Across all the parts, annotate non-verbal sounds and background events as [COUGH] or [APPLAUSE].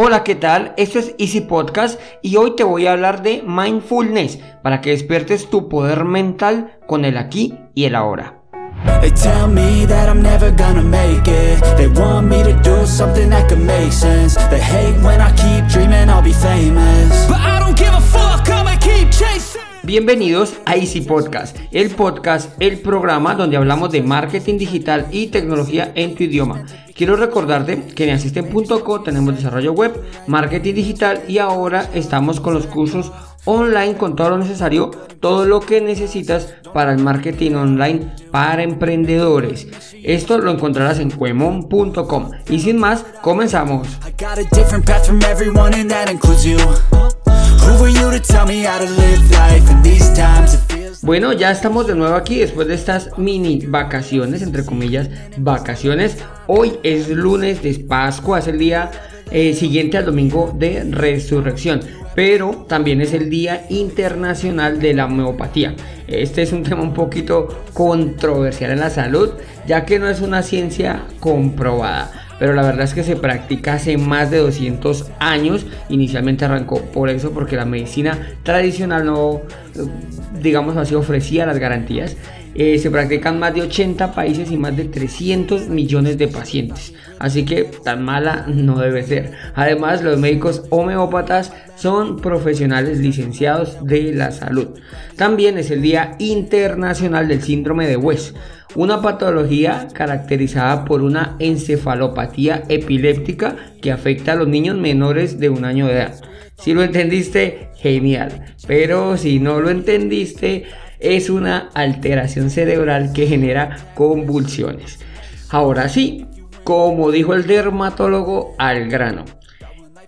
Hola, ¿qué tal? Esto es Easy Podcast y hoy te voy a hablar de mindfulness para que despiertes tu poder mental con el aquí y el ahora. They Bienvenidos a Easy Podcast, el podcast, el programa donde hablamos de marketing digital y tecnología en tu idioma. Quiero recordarte que en asisten.co tenemos desarrollo web, marketing digital y ahora estamos con los cursos online con todo lo necesario, todo lo que necesitas para el marketing online para emprendedores. Esto lo encontrarás en cuemon.com. Y sin más, comenzamos. Bueno, ya estamos de nuevo aquí después de estas mini vacaciones, entre comillas, vacaciones. Hoy es lunes de Pascua, es el día eh, siguiente al domingo de resurrección, pero también es el Día Internacional de la Homeopatía. Este es un tema un poquito controversial en la salud, ya que no es una ciencia comprobada pero la verdad es que se practica hace más de 200 años. Inicialmente arrancó por eso, porque la medicina tradicional no, digamos así, ofrecía las garantías. Eh, se practican más de 80 países y más de 300 millones de pacientes. Así que tan mala no debe ser. Además, los médicos homeópatas son profesionales licenciados de la salud. También es el Día Internacional del Síndrome de West una patología caracterizada por una encefalopatía epiléptica que afecta a los niños menores de un año de edad. Si lo entendiste, genial. Pero si no lo entendiste, es una alteración cerebral que genera convulsiones. Ahora sí, como dijo el dermatólogo, al grano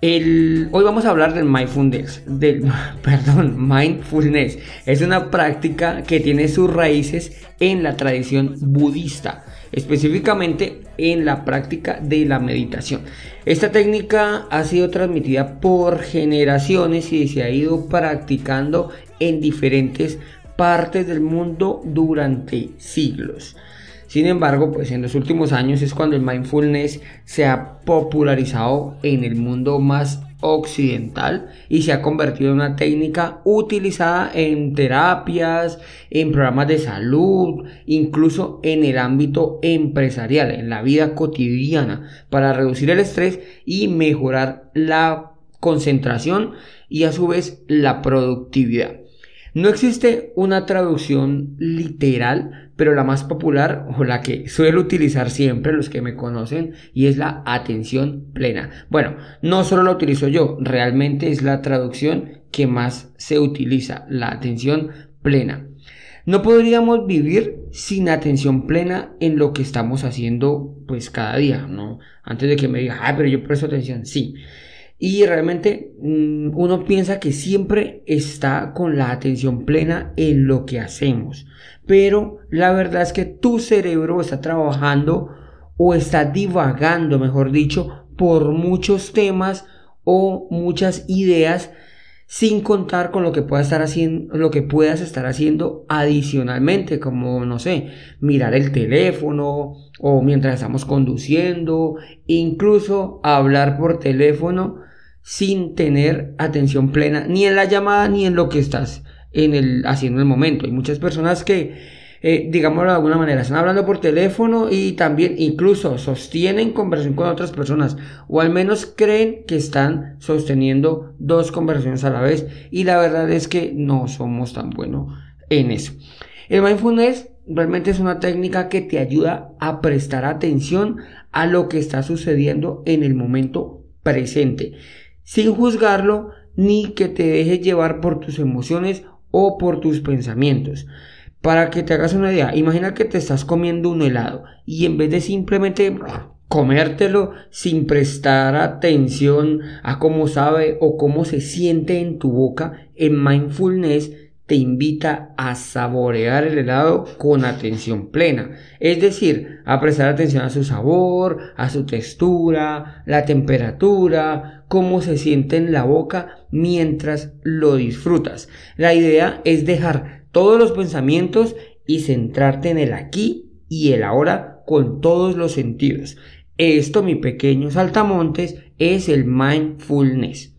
hoy vamos a hablar del mindfulness, [LAUGHS] perdón, mindfulness. Es una práctica que tiene sus raíces en la tradición budista, específicamente en la práctica de la meditación. Esta técnica ha sido transmitida por generaciones y se ha ido practicando en diferentes partes del mundo durante siglos. Sin embargo, pues en los últimos años es cuando el mindfulness se ha popularizado en el mundo más occidental y se ha convertido en una técnica utilizada en terapias, en programas de salud, incluso en el ámbito empresarial, en la vida cotidiana, para reducir el estrés y mejorar la concentración y a su vez la productividad. No existe una traducción literal, pero la más popular o la que suelo utilizar siempre los que me conocen y es la atención plena. Bueno, no solo la utilizo yo, realmente es la traducción que más se utiliza, la atención plena. No podríamos vivir sin atención plena en lo que estamos haciendo pues cada día, ¿no? Antes de que me diga, ah, pero yo presto atención, sí. Y realmente mm, uno piensa que siempre está con la atención plena en lo que hacemos. Pero la verdad es que tu cerebro está trabajando o está divagando, mejor dicho, por muchos temas o muchas ideas sin contar con lo que puedas estar haciendo, lo que puedas estar haciendo adicionalmente, como no sé, mirar el teléfono o mientras estamos conduciendo, incluso hablar por teléfono sin tener atención plena ni en la llamada ni en lo que estás en el, haciendo en el momento. Hay muchas personas que, eh, digámoslo de alguna manera, están hablando por teléfono y también incluso sostienen conversación con otras personas o al menos creen que están sosteniendo dos conversaciones a la vez y la verdad es que no somos tan buenos en eso. El mindfulness realmente es una técnica que te ayuda a prestar atención a lo que está sucediendo en el momento presente sin juzgarlo ni que te dejes llevar por tus emociones o por tus pensamientos. Para que te hagas una idea, imagina que te estás comiendo un helado y en vez de simplemente comértelo sin prestar atención a cómo sabe o cómo se siente en tu boca, en mindfulness te invita a saborear el helado con atención plena, es decir, a prestar atención a su sabor, a su textura, la temperatura, cómo se siente en la boca mientras lo disfrutas. La idea es dejar todos los pensamientos y centrarte en el aquí y el ahora con todos los sentidos. Esto, mi pequeño saltamontes, es el mindfulness.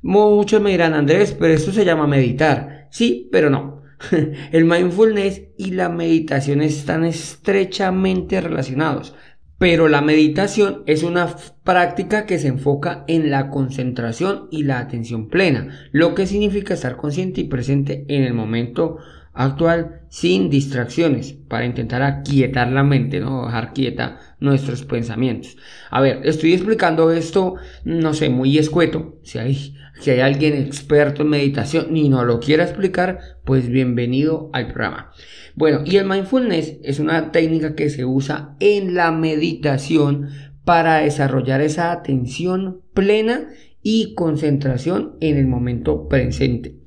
Muchos me dirán, Andrés, pero esto se llama meditar. Sí, pero no. [LAUGHS] El mindfulness y la meditación están estrechamente relacionados. Pero la meditación es una práctica que se enfoca en la concentración y la atención plena, lo que significa estar consciente y presente en el momento actual sin distracciones para intentar aquietar la mente, no dejar quieta nuestros pensamientos. A ver, estoy explicando esto, no sé, muy escueto. Si hay, si hay alguien experto en meditación y no lo quiera explicar, pues bienvenido al programa. Bueno, y el mindfulness es una técnica que se usa en la meditación para desarrollar esa atención plena y concentración en el momento presente.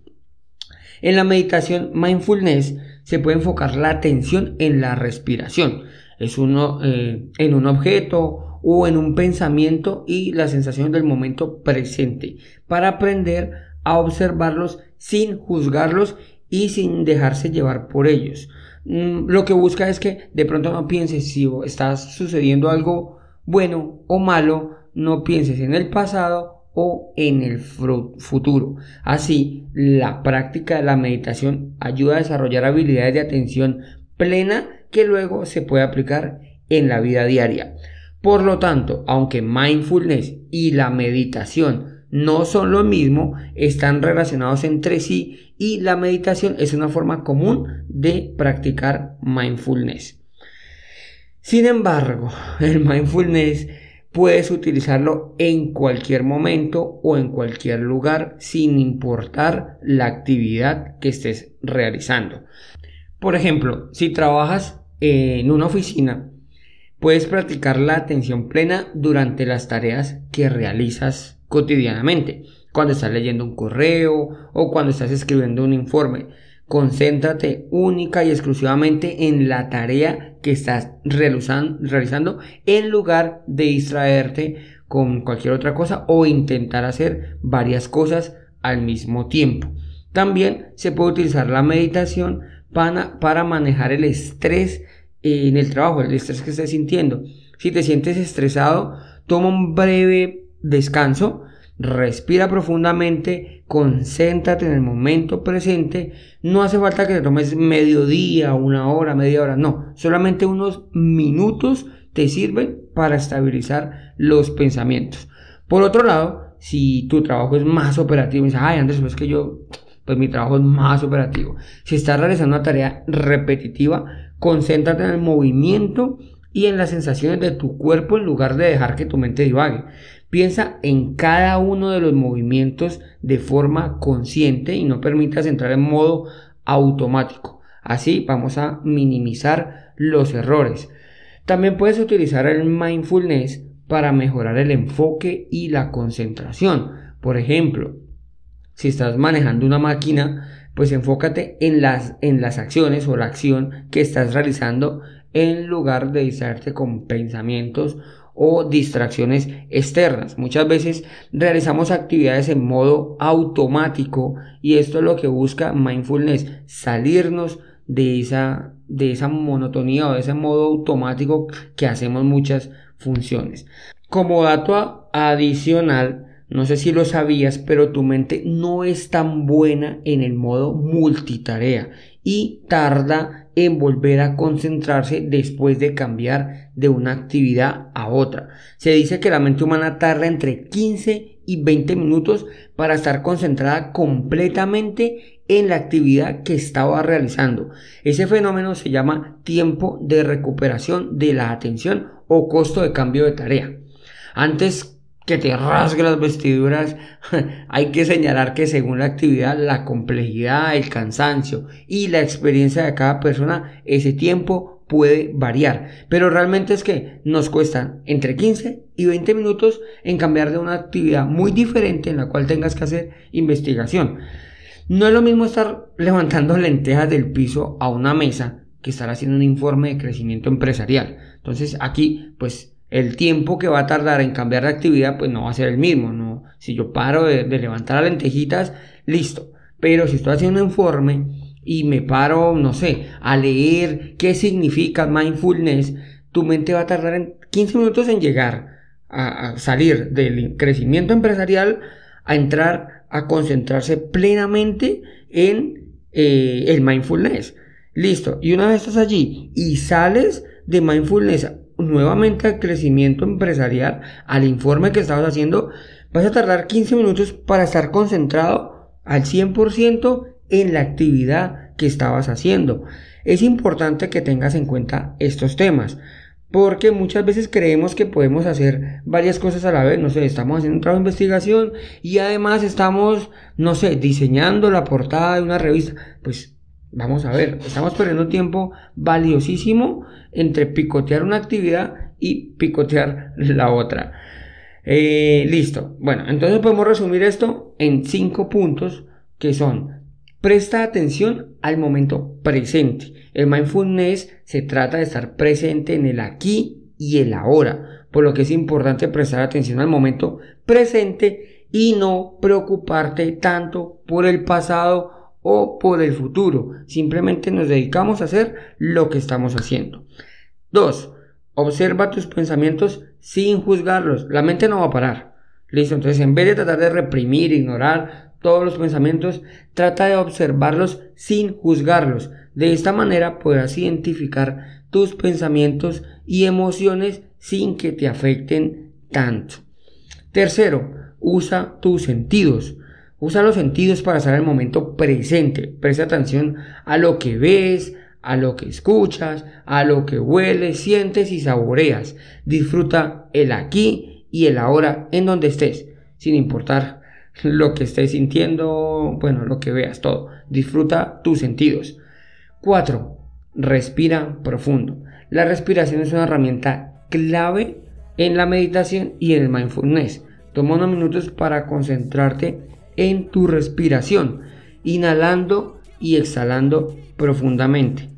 En la meditación mindfulness se puede enfocar la atención en la respiración. Es uno eh, en un objeto o en un pensamiento y la sensación del momento presente para aprender a observarlos sin juzgarlos y sin dejarse llevar por ellos. Mm, lo que busca es que de pronto no pienses si está sucediendo algo bueno o malo, no pienses en el pasado o en el futuro. Así, la práctica de la meditación ayuda a desarrollar habilidades de atención plena que luego se puede aplicar en la vida diaria. Por lo tanto, aunque mindfulness y la meditación no son lo mismo, están relacionados entre sí y la meditación es una forma común de practicar mindfulness. Sin embargo, [LAUGHS] el mindfulness puedes utilizarlo en cualquier momento o en cualquier lugar sin importar la actividad que estés realizando. Por ejemplo, si trabajas en una oficina, puedes practicar la atención plena durante las tareas que realizas cotidianamente, cuando estás leyendo un correo o cuando estás escribiendo un informe. Concéntrate única y exclusivamente en la tarea que estás realizando en lugar de distraerte con cualquier otra cosa o intentar hacer varias cosas al mismo tiempo. También se puede utilizar la meditación para, para manejar el estrés en el trabajo, el estrés que estés sintiendo. Si te sientes estresado, toma un breve descanso, respira profundamente, concéntrate en el momento presente. No hace falta que te tomes mediodía, una hora, media hora, no, solamente unos minutos te sirven para estabilizar los pensamientos. Por otro lado, si tu trabajo es más operativo, dices, ay Andrés, pues que yo, pues mi trabajo es más operativo. Si estás realizando una tarea repetitiva, concéntrate en el movimiento y en las sensaciones de tu cuerpo en lugar de dejar que tu mente divague. Piensa en cada uno de los movimientos de forma consciente y no permitas entrar en modo automático. Así vamos a minimizar los errores. También puedes utilizar el mindfulness para mejorar el enfoque y la concentración. Por ejemplo, si estás manejando una máquina, pues enfócate en las, en las acciones o la acción que estás realizando en lugar de distraerte con pensamientos o distracciones externas. Muchas veces realizamos actividades en modo automático y esto es lo que busca mindfulness, salirnos de esa, de esa monotonía o de ese modo automático que hacemos muchas funciones. Como dato adicional, no sé si lo sabías, pero tu mente no es tan buena en el modo multitarea y tarda en volver a concentrarse después de cambiar de una actividad a otra. Se dice que la mente humana tarda entre 15 y 20 minutos para estar concentrada completamente en la actividad que estaba realizando. Ese fenómeno se llama tiempo de recuperación de la atención o costo de cambio de tarea. Antes que te rasgue las vestiduras, [LAUGHS] hay que señalar que según la actividad, la complejidad, el cansancio y la experiencia de cada persona, ese tiempo puede variar. Pero realmente es que nos cuesta entre 15 y 20 minutos en cambiar de una actividad muy diferente en la cual tengas que hacer investigación. No es lo mismo estar [LAUGHS] levantando lentejas del piso a una mesa que estar haciendo un informe de crecimiento empresarial. Entonces aquí, pues el tiempo que va a tardar en cambiar de actividad pues no va a ser el mismo, ¿no? Si yo paro de, levantar las lentejitas, listo. Pero si estoy haciendo un informe y me paro, no sé, a leer qué significa mindfulness, tu mente va a tardar en 15 minutos en llegar a, salir del crecimiento empresarial a entrar a concentrarse plenamente en eh, el mindfulness. Listo. Y una vez estás allí y sales de mindfulness nuevamente al crecimiento empresarial, al informe que estabas haciendo, vas a tardar 15 minutos para estar concentrado al 100% en la actividad que estabas haciendo. Es importante que tengas en cuenta estos temas. Porque muchas veces creemos que podemos hacer varias cosas a la vez. No sé, estamos haciendo un trabajo de investigación y además estamos, no sé, diseñando la portada de una revista. Pues vamos a ver, estamos perdiendo tiempo valiosísimo entre picotear una actividad y picotear la otra. Eh, listo. Bueno, entonces podemos resumir esto en cinco puntos que son presta atención al momento presente. El mindfulness se trata de estar presente en el aquí y el ahora, por lo que es importante prestar atención al momento presente y no preocuparte tanto por el pasado o por el futuro. Simplemente nos dedicamos a hacer lo que estamos haciendo. 2. Observa tus pensamientos sin juzgarlos. La mente no va a parar. Listo, entonces en vez de tratar de reprimir, ignorar todos los pensamientos, trata de observarlos sin juzgarlos. De esta manera podrás identificar tus pensamientos y emociones sin que te afecten tanto. Tercero, usa tus sentidos. Usa los sentidos para estar en el momento presente. Presta atención a lo que ves, a lo que escuchas, a lo que hueles, sientes y saboreas. Disfruta el aquí y el ahora en donde estés, sin importar lo que estés sintiendo, bueno, lo que veas, todo. Disfruta tus sentidos. 4. Respira profundo. La respiración es una herramienta clave en la meditación y en el mindfulness. Toma unos minutos para concentrarte en tu respiración, inhalando y exhalando profundamente.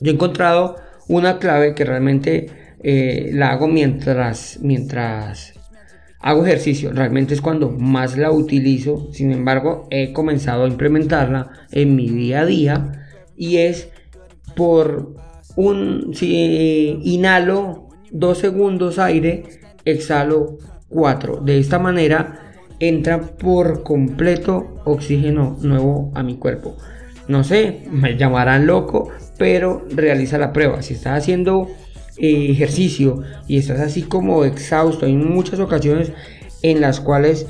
Yo he encontrado una clave que realmente eh, la hago mientras, mientras hago ejercicio, realmente es cuando más la utilizo, sin embargo he comenzado a implementarla en mi día a día y es por un, si inhalo dos segundos aire, exhalo 4. De esta manera entra por completo oxígeno nuevo a mi cuerpo. No sé, me llamarán loco, pero realiza la prueba. Si estás haciendo eh, ejercicio y estás así como exhausto, hay muchas ocasiones en las cuales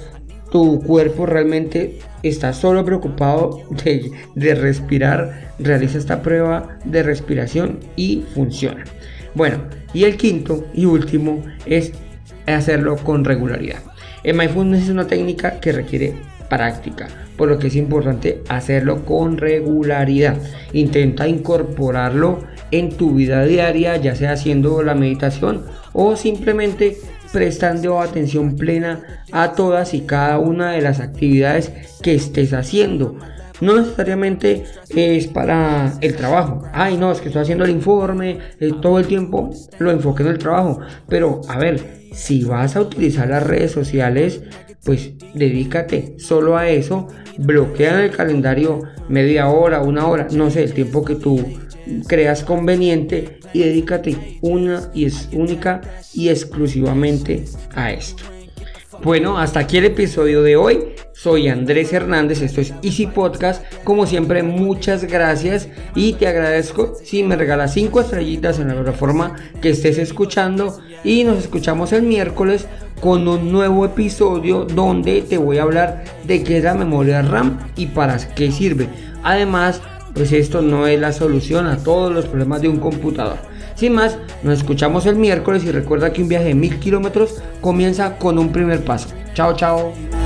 tu cuerpo realmente está solo preocupado de, de, respirar, realiza esta prueba de respiración y funciona. Bueno, y el quinto y último es hacerlo con regularidad. El mindfulness es una técnica que requiere práctica, por lo que es importante hacerlo con regularidad. Intenta incorporarlo en tu vida diaria, ya sea haciendo la meditación o simplemente prestando atención plena a todas y cada una de las actividades que estés haciendo. No necesariamente es para el trabajo. Ay, no, es que estoy haciendo el informe, eh, todo el tiempo lo enfoqué en el trabajo. Pero, a ver, si vas a utilizar las redes sociales, pues dedícate solo a eso. Bloquea en el calendario media hora, una hora, no sé, el tiempo que tú creas conveniente y dedícate una y es única y exclusivamente a esto. Bueno, hasta aquí el episodio de hoy. Soy Andrés Hernández, esto es Easy Podcast. Como siempre, muchas gracias y te agradezco si me regalas 5 estrellitas en la plataforma que estés escuchando. Y nos escuchamos el miércoles con un nuevo episodio donde te voy a hablar de qué es la memoria RAM y para qué sirve. Además, pues esto no es la solución a todos los problemas de un computador. Sin más, nos escuchamos el miércoles y recuerda que un viaje de mil kilómetros comienza con un primer paso. Chao, chao.